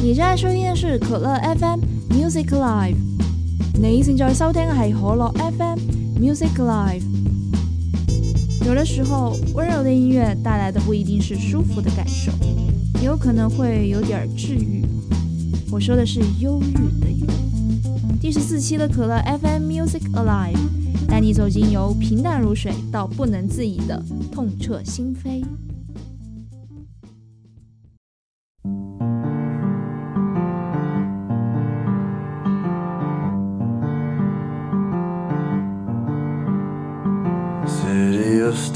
你正在收听的是可乐 FM Music Live，你现在收听的是可乐 FM Music Live。有的时候，温柔的音乐带来的不一定是舒服的感受，也有可能会有点治愈。我说的是忧郁的鬱。第十四期的可乐 FM Music Alive，带你走进由平淡如水到不能自已的痛彻心扉。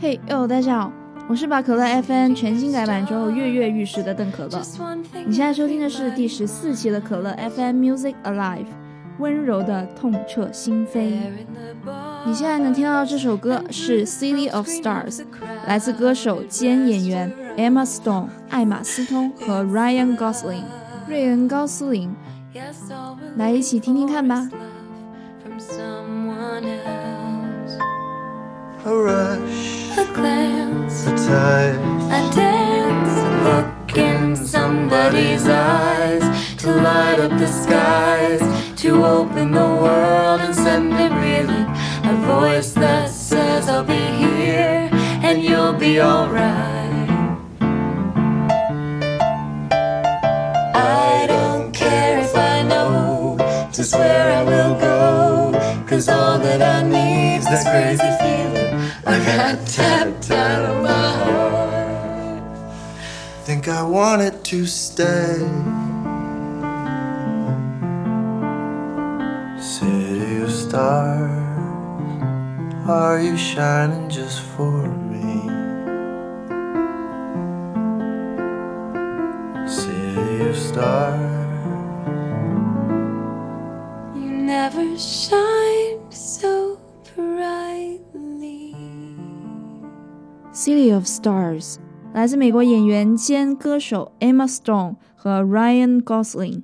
嘿，哦，大家好，我是把可乐 FM 全新改版之后跃跃欲试的邓可乐。你现在收听的是第十四期的可乐 FM Music Alive，温柔的痛彻心扉。你现在能听到这首歌是《City of Stars》，来自歌手兼演员 Emma Stone、艾玛斯通和 Ryan Gosling、瑞恩高斯林，来一起听听看吧。A rush, A glance, a touch. a dance, a look in somebody's eyes to light up the skies, to open the world and send it reeling. A voice that says I'll be here and you'll be alright. I don't care if I know just where I will go. Cause all that I need's this crazy feeling I got tapped out of my heart. Think I wanted to stay. City of stars, are you shining just for me? City of stars, City of Stars，来自美国演员兼歌手 Emma Stone 和 Ryan Gosling。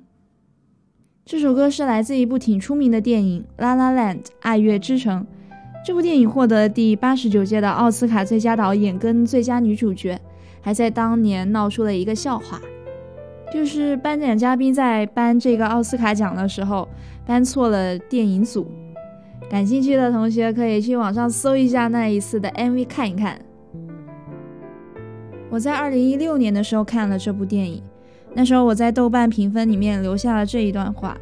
这首歌是来自一部挺出名的电影《La La Land》爱乐之城。这部电影获得第八十九届的奥斯卡最佳导演跟最佳女主角，还在当年闹出了一个笑话，就是颁奖嘉宾在颁这个奥斯卡奖的时候颁错了电影组。感兴趣的同学可以去网上搜一下那一次的 MV 看一看。我在二零一六年的时候看了这部电影，那时候我在豆瓣评分里面留下了这一段话：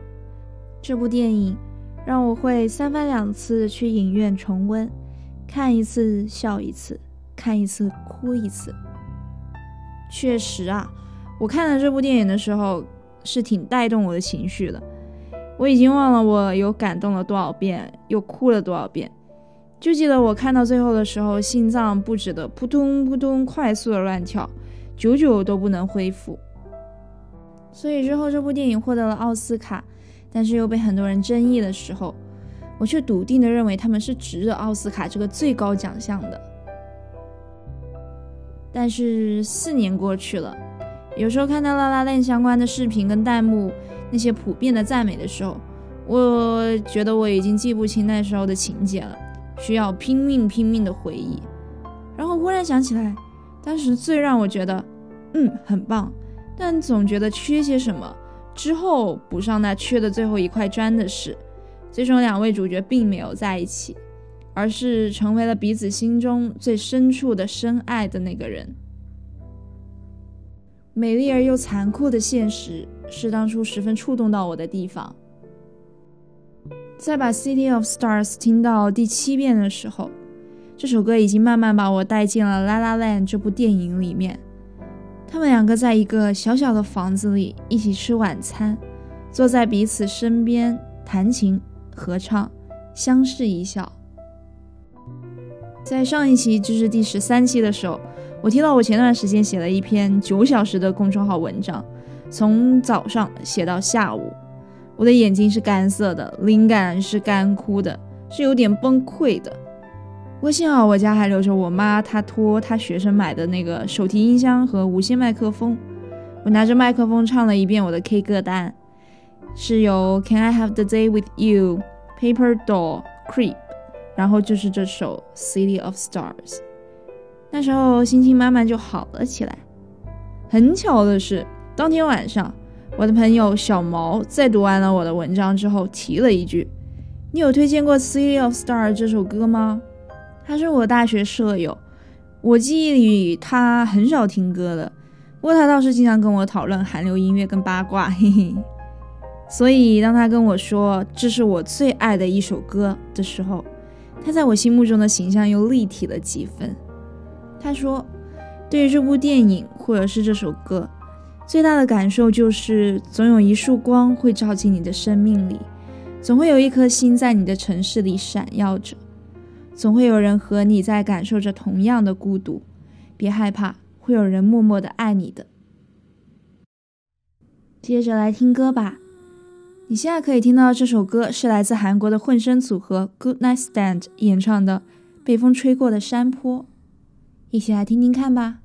这部电影让我会三番两次去影院重温，看一次笑一次，看一次哭一次。确实啊，我看了这部电影的时候是挺带动我的情绪的，我已经忘了我有感动了多少遍，又哭了多少遍。就记得我看到最后的时候，心脏不止的扑通扑通快速的乱跳，久久都不能恢复。所以之后这部电影获得了奥斯卡，但是又被很多人争议的时候，我却笃定的认为他们是值得奥斯卡这个最高奖项的。但是四年过去了，有时候看到《La La Land》相关的视频跟弹幕那些普遍的赞美的时候，我觉得我已经记不清那时候的情节了。需要拼命拼命的回忆，然后忽然想起来，当时最让我觉得，嗯，很棒，但总觉得缺些什么。之后补上那缺的最后一块砖的事，最终两位主角并没有在一起，而是成为了彼此心中最深处的深爱的那个人。美丽而又残酷的现实是当初十分触动到我的地方。在把《City of Stars》听到第七遍的时候，这首歌已经慢慢把我带进了《La La Land》这部电影里面。他们两个在一个小小的房子里一起吃晚餐，坐在彼此身边弹琴、合唱，相视一笑。在上一期，就是第十三期的时候，我提到我前段时间写了一篇九小时的公众号文章，从早上写到下午，我的眼睛是干涩的，灵感是干枯的，是有点崩溃的。不过幸好我家还留着我妈她托她学生买的那个手提音箱和无线麦克风，我拿着麦克风唱了一遍我的 K 歌单，是由 Can I Have the Day with You、Paper Doll、Creep，然后就是这首 City of Stars。那时候心情慢慢就好了起来。很巧的是，当天晚上，我的朋友小毛在读完了我的文章之后提了一句：“你有推荐过 City of Star 这首歌吗？”他是我大学舍友，我记忆里他很少听歌的，不过他倒是经常跟我讨论韩流音乐跟八卦，嘿嘿。所以当他跟我说这是我最爱的一首歌的时候，他在我心目中的形象又立体了几分。他说，对于这部电影或者是这首歌，最大的感受就是总有一束光会照进你的生命里，总会有一颗心在你的城市里闪耀着。总会有人和你在感受着同样的孤独，别害怕，会有人默默的爱你的。接着来听歌吧，你现在可以听到这首歌是来自韩国的混声组合 Good Night Stand 演唱的《被风吹过的山坡》，一起来听听看吧。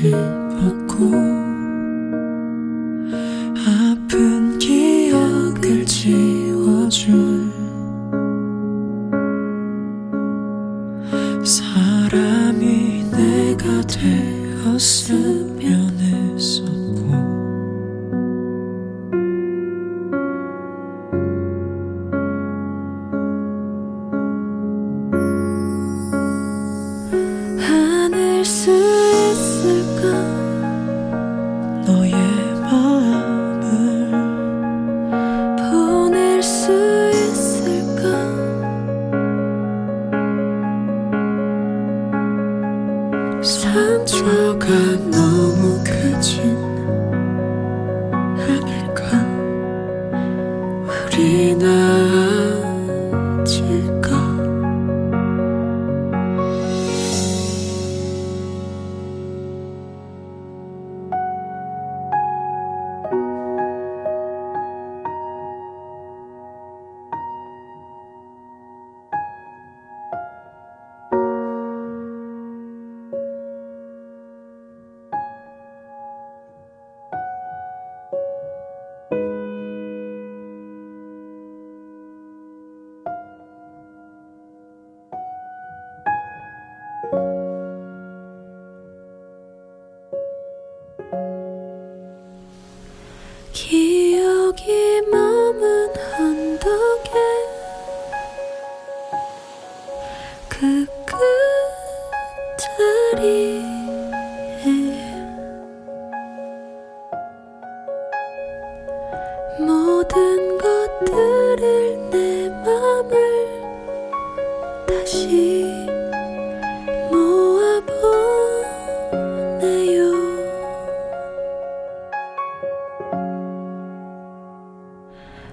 hypocrite.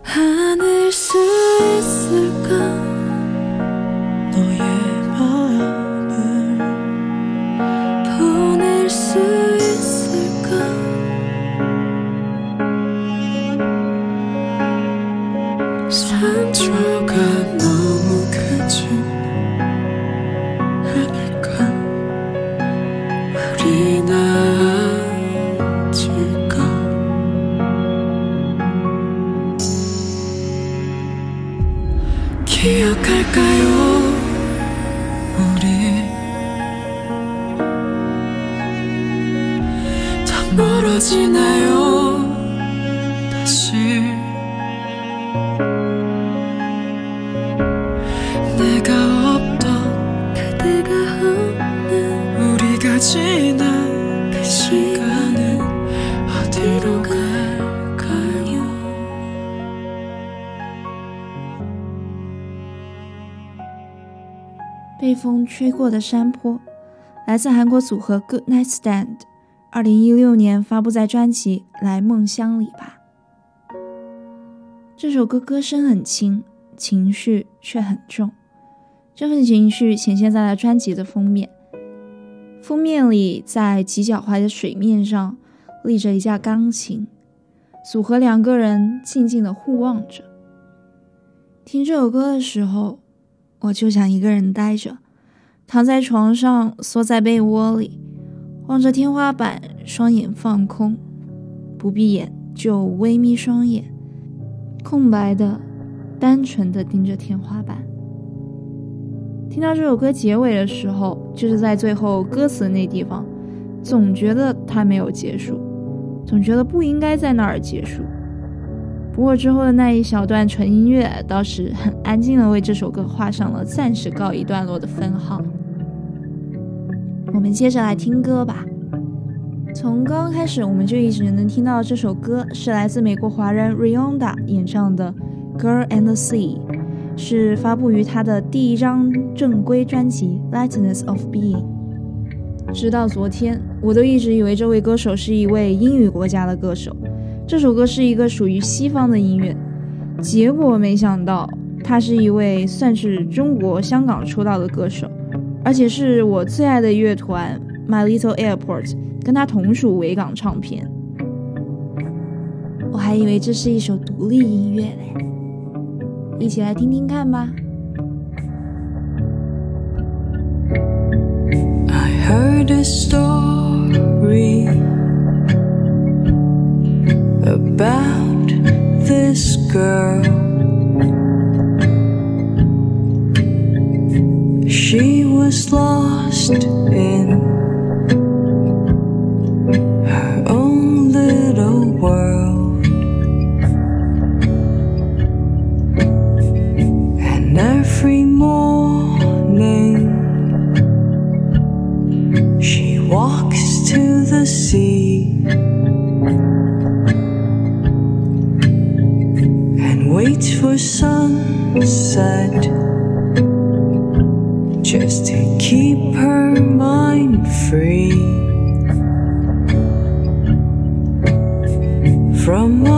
하늘 수 있을까 被风吹过的山坡，来自韩国组合 Good Night Stand，二零一六年发布在专辑《来梦乡》里吧。这首歌歌声很轻，情绪却很重，这份情绪显现在了专辑的封面。封面里，在极脚踝的水面上立着一架钢琴，组合两个人静静的互望着。听这首歌的时候。我就想一个人待着，躺在床上，缩在被窝里，望着天花板，双眼放空，不闭眼就微眯双眼，空白的、单纯的盯着天花板。听到这首歌结尾的时候，就是在最后歌词那地方，总觉得它没有结束，总觉得不应该在那儿结束。不过之后的那一小段纯音乐倒是很安静的为这首歌画上了暂时告一段落的分号。我们接着来听歌吧。从刚刚开始，我们就一直能听到这首歌是来自美国华人 Rionda 演唱的《Girl and the Sea》，是发布于他的第一张正规专辑《Lightness of Being》。直到昨天，我都一直以为这位歌手是一位英语国家的歌手。这首歌是一个属于西方的音乐，结果没想到他是一位算是中国香港出道的歌手，而且是我最爱的乐团 My Little Airport，跟他同属维港唱片。我还以为这是一首独立音乐嘞，一起来听听看吧。I heard a story about this girl. She was lost in her own little world. And every morning she walks to the sea. And waits for sunset just to keep her mind free from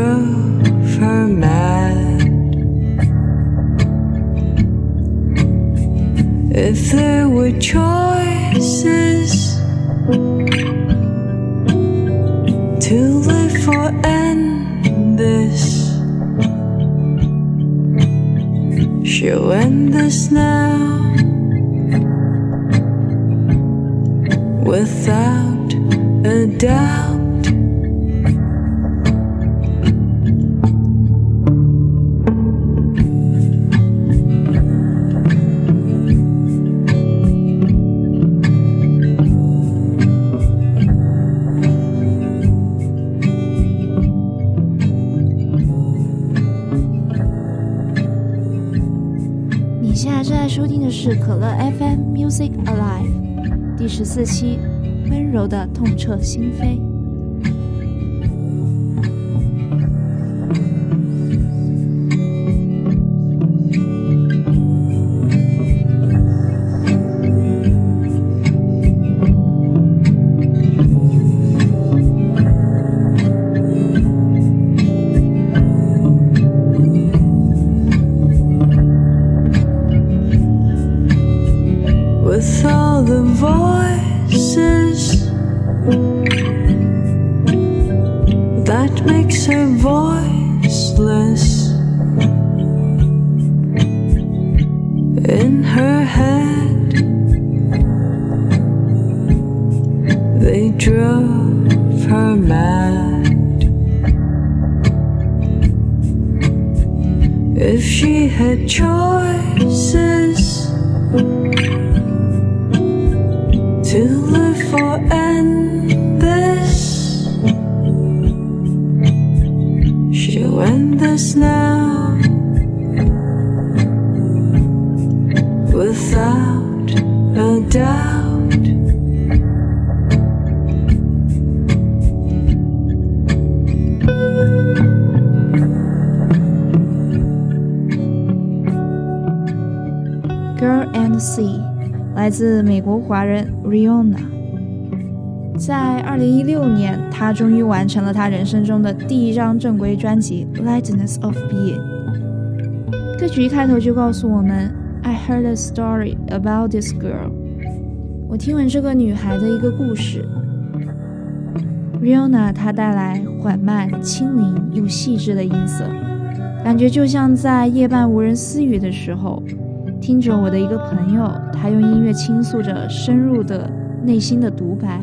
drove her mad. If there were choices to live or end this, she'll end this now without a doubt.. 十四期，温柔的痛彻心扉。Girl and Sea，来自美国华人 Rihanna。在二零一六年，她终于完成了她人生中的第一张正规专辑《Lightness of Being》。歌曲一开头就告诉我们：“I heard a story about this girl。”我听闻这个女孩的一个故事。Rihanna 她带来缓慢、轻灵又细致的音色，感觉就像在夜半无人私语的时候。听着我的一个朋友，他用音乐倾诉着深入的内心的独白，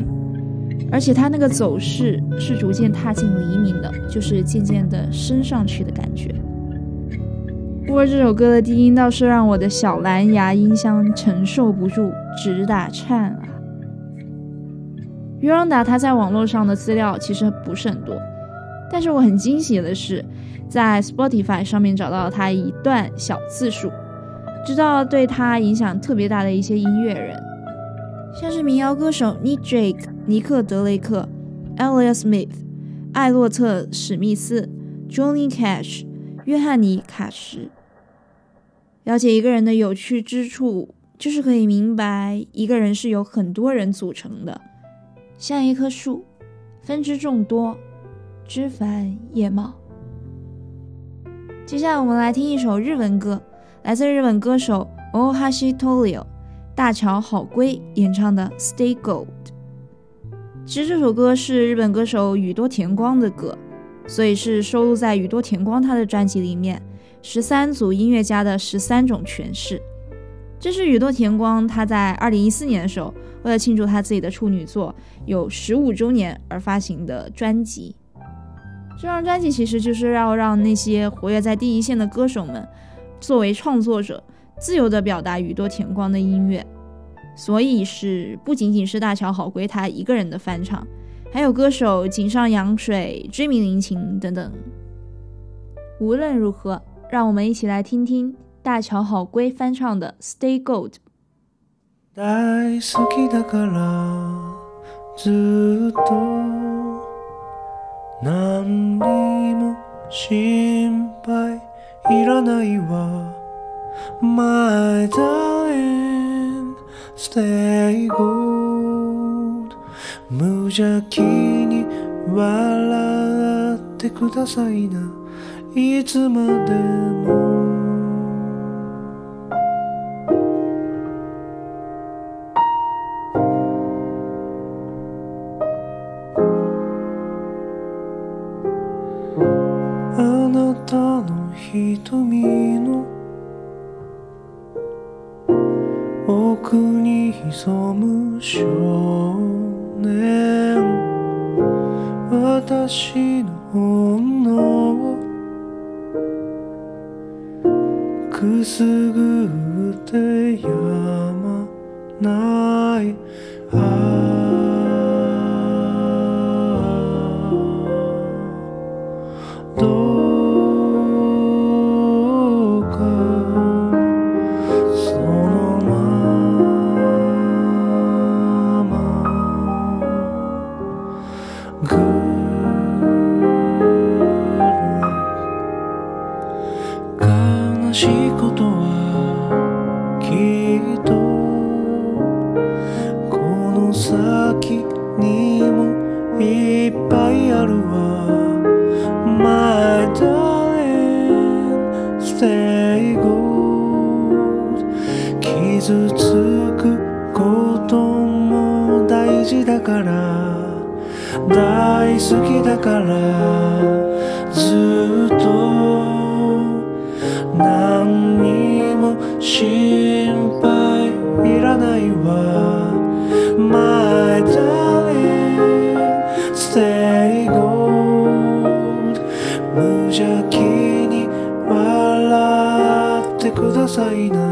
而且他那个走势是逐渐踏进黎明的，就是渐渐的升上去的感觉。不过这首歌的低音倒是让我的小蓝牙音箱承受不住，直打颤啊。约朗达他在网络上的资料其实不是很多，但是我很惊喜的是，在 Spotify 上面找到了他一段小字数。知道对他影响特别大的一些音乐人，像是民谣歌手 Nick Drake、尼克德雷克、Elliott Smith、艾洛特史密斯、Johnny Cash、约翰尼卡什。了解一个人的有趣之处，就是可以明白一个人是由很多人组成的，像一棵树，分支众多，枝繁叶茂。接下来我们来听一首日文歌。来自日本歌手 Ohashi Tolio 大桥好归演唱的《Stay Gold》。其实这首歌是日本歌手宇多田光的歌，所以是收录在宇多田光他的专辑里面。十三组音乐家的十三种诠释。这是宇多田光他在二零一四年的时候，为了庆祝他自己的处女作有十五周年而发行的专辑。这张专辑其实就是要让那些活跃在第一线的歌手们。作为创作者，自由地表达宇多田光的音乐，所以是不仅仅是大桥好归他一个人的翻唱，还有歌手井上洋水、追名林檎等等。无论如何，让我们一起来听听大桥好归翻唱的《Stay Gold》。大好きだからずっと何にも心配 いらないわ。My darling Stay gold 無邪気に笑ってくださいな。いつまでも奥に潜む少年。私の女を。くすぐってやまない。愛から大好きだからずっと何にも心配いらないわ。My darling stay gold 無邪気に笑ってくださいな。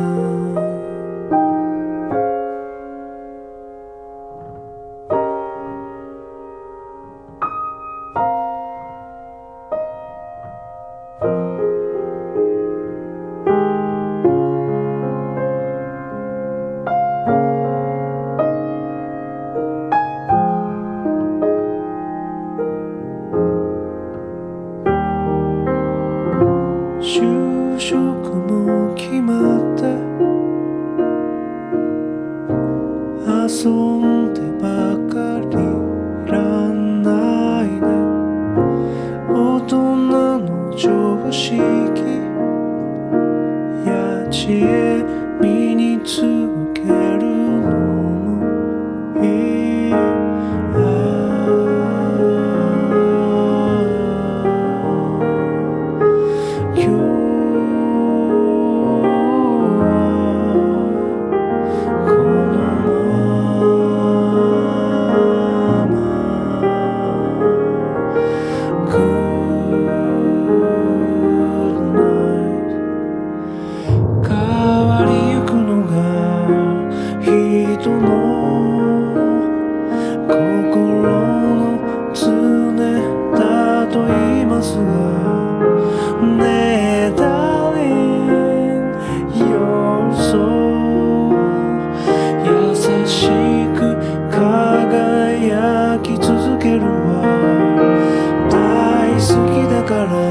から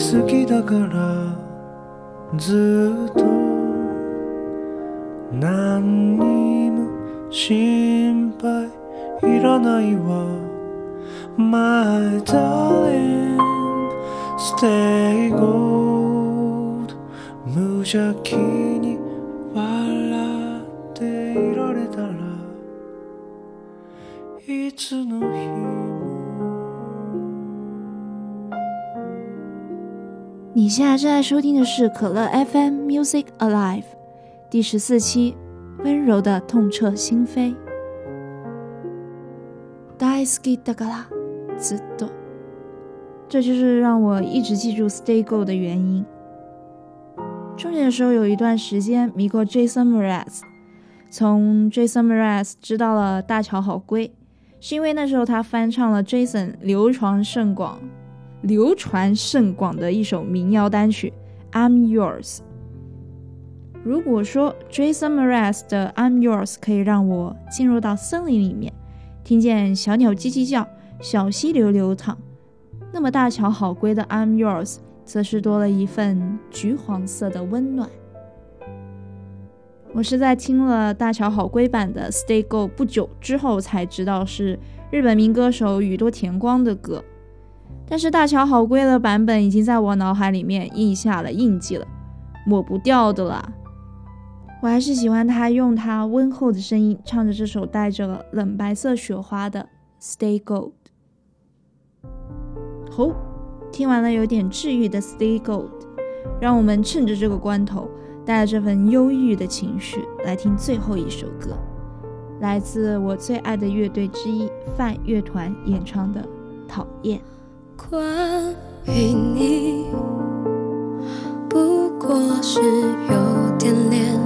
好きだからずっと。何にも心配いらないわ。My darling stay gold 無邪気に笑っていられたらいつの日你现在正在收听的是可乐 FM Music Alive 第十四期，温柔的痛彻心扉。大好きだからずっと，这就是让我一直记住 Stay Go 的原因。中学的时候有一段时间迷过 Jason Mraz，从 Jason Mraz 知道了大乔好归，是因为那时候他翻唱了 Jason 流传甚广、 流传甚广的一首民谣单曲《I'm Yours》。如果说 Jason Mraz 的《I'm Yours》可以让我进入到森林里面，听见小鸟叽叽叫，小溪流流淌，那么大乔好归的《I'm Yours》则是多了一份橘黄色的温暖。我是在听了大乔好归版的《Stay Go》不久之后才知道是日本民歌手宇多田光的歌，但是大乔好贵的版本已经在我脑海里面印下了印记了，抹不掉的啦。我还是喜欢他用他温厚的声音唱着这首带着冷白色雪花的《Stay Gold》。好，听完了有点治愈的《Stay Gold》，让我们趁着这个关头，带着这份忧郁的情绪来听最后一首歌，来自我最爱的乐队之一泛乐团演唱的《讨厌》。关于你，不过是有点恋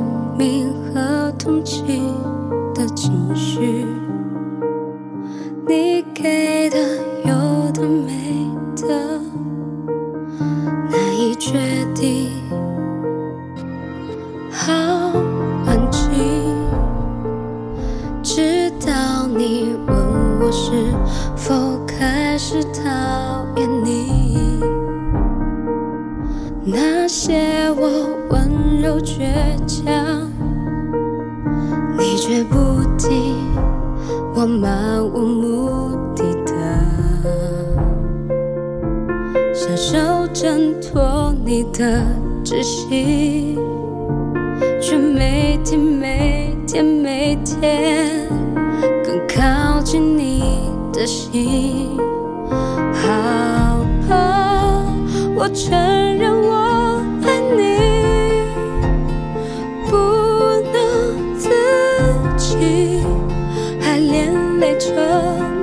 着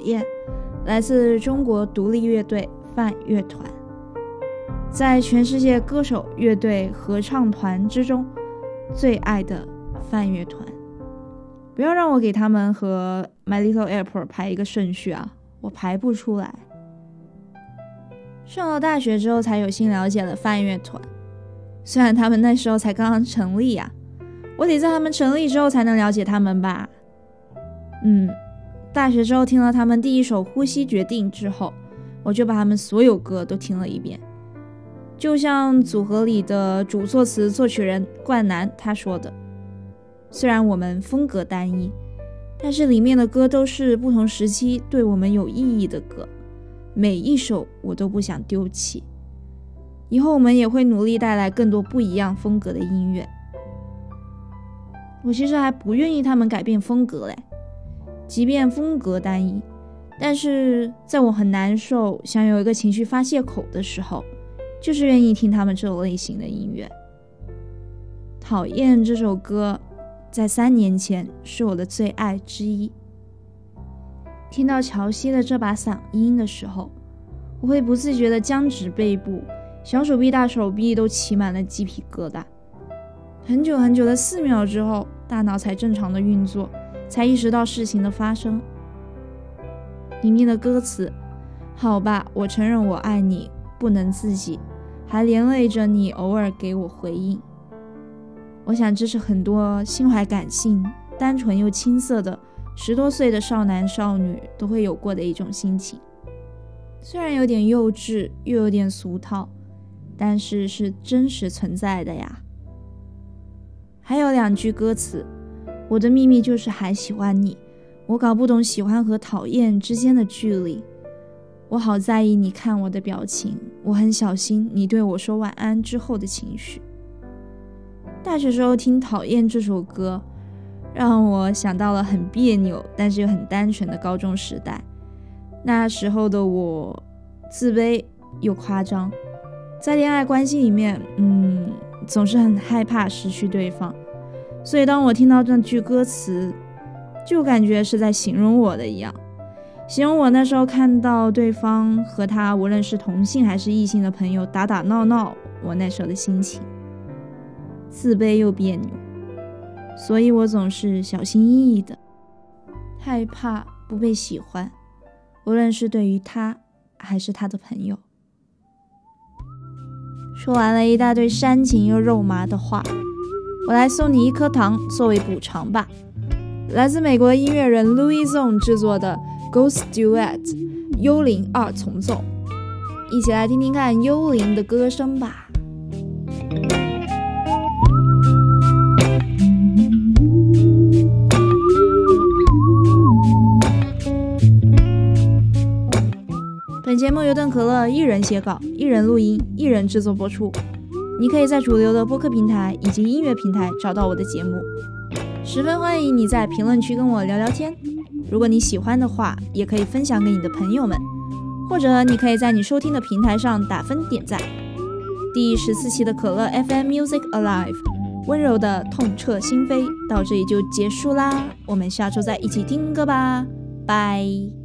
讨厌，来自中国独立乐队泛乐团，在全世界歌手、乐队、合唱团之中，最爱的泛乐团。不要让我给他们和 My Little Airport 排一个顺序啊，我排不出来。上了大学之后才有幸了解了泛乐团，虽然他们那时候才刚刚成立呀、我得在他们成立之后才能了解他们吧。嗯，大学之后听了他们第一首《呼吸决定》之后，我就把他们所有歌都听了一遍。就像组合里的主作词作曲人冠南他说的：“虽然我们风格单一，但是里面的歌都是不同时期对我们有意义的歌，每一首我都不想丢弃。以后我们也会努力带来更多不一样风格的音乐。我其实还不愿意他们改变风格嘞。”即便风格单一，但是在我很难受、想有一个情绪发泄口的时候，就是愿意听他们这种类型的音乐。讨厌这首歌，在三年前是我的最爱之一。听到乔西的这把嗓音的时候，我会不自觉的僵直背部，小手臂、大手臂都起满了鸡皮疙瘩。很久很久的四秒之后，大脑才正常的运作，才意识到事情的发生。里面的歌词，好吧，我承认我爱你，不能自己，还连累着你偶尔给我回应。我想这是很多心怀感性、单纯又青涩的十多岁的少男少女都会有过的一种心情。虽然有点幼稚，又有点俗套，但是是真实存在的呀。还有两句歌词：“我的秘密就是还喜欢你，我搞不懂喜欢和讨厌之间的距离。我好在意你看我的表情，我很小心你对我说晚安之后的情绪。”大学时候听《讨厌》这首歌，让我想到了很别扭，但是又很单纯的高中时代。那时候的我，自卑又夸张，在恋爱关系里面，嗯，总是很害怕失去对方。所以当我听到这句歌词，就感觉是在形容我的一样，形容我那时候看到对方和他无论是同性还是异性的朋友打打闹闹，我那时候的心情，自卑又别扭，所以我总是小心翼翼的，害怕不被喜欢。无论是对于他，还是他的朋友，说完了一大堆煽情又肉麻的话，我来送你一颗糖作为补偿吧。来自美国音乐人 Louis Zong 制作的《Ghost Duet》幽灵二重奏，一起来听听看幽灵的歌声吧。本节目由邓可乐一人写稿、一人录音、一人制作播出。你可以在主流的播客平台以及音乐平台找到我的节目。十分欢迎你在评论区跟我聊聊天。如果你喜欢的话，也可以分享给你的朋友们，或者你可以在你收听的平台上打分点赞。第十四期的可乐 FM Music Alive，温柔的痛彻心扉，到这里就结束啦。我们下周再一起听歌吧，拜。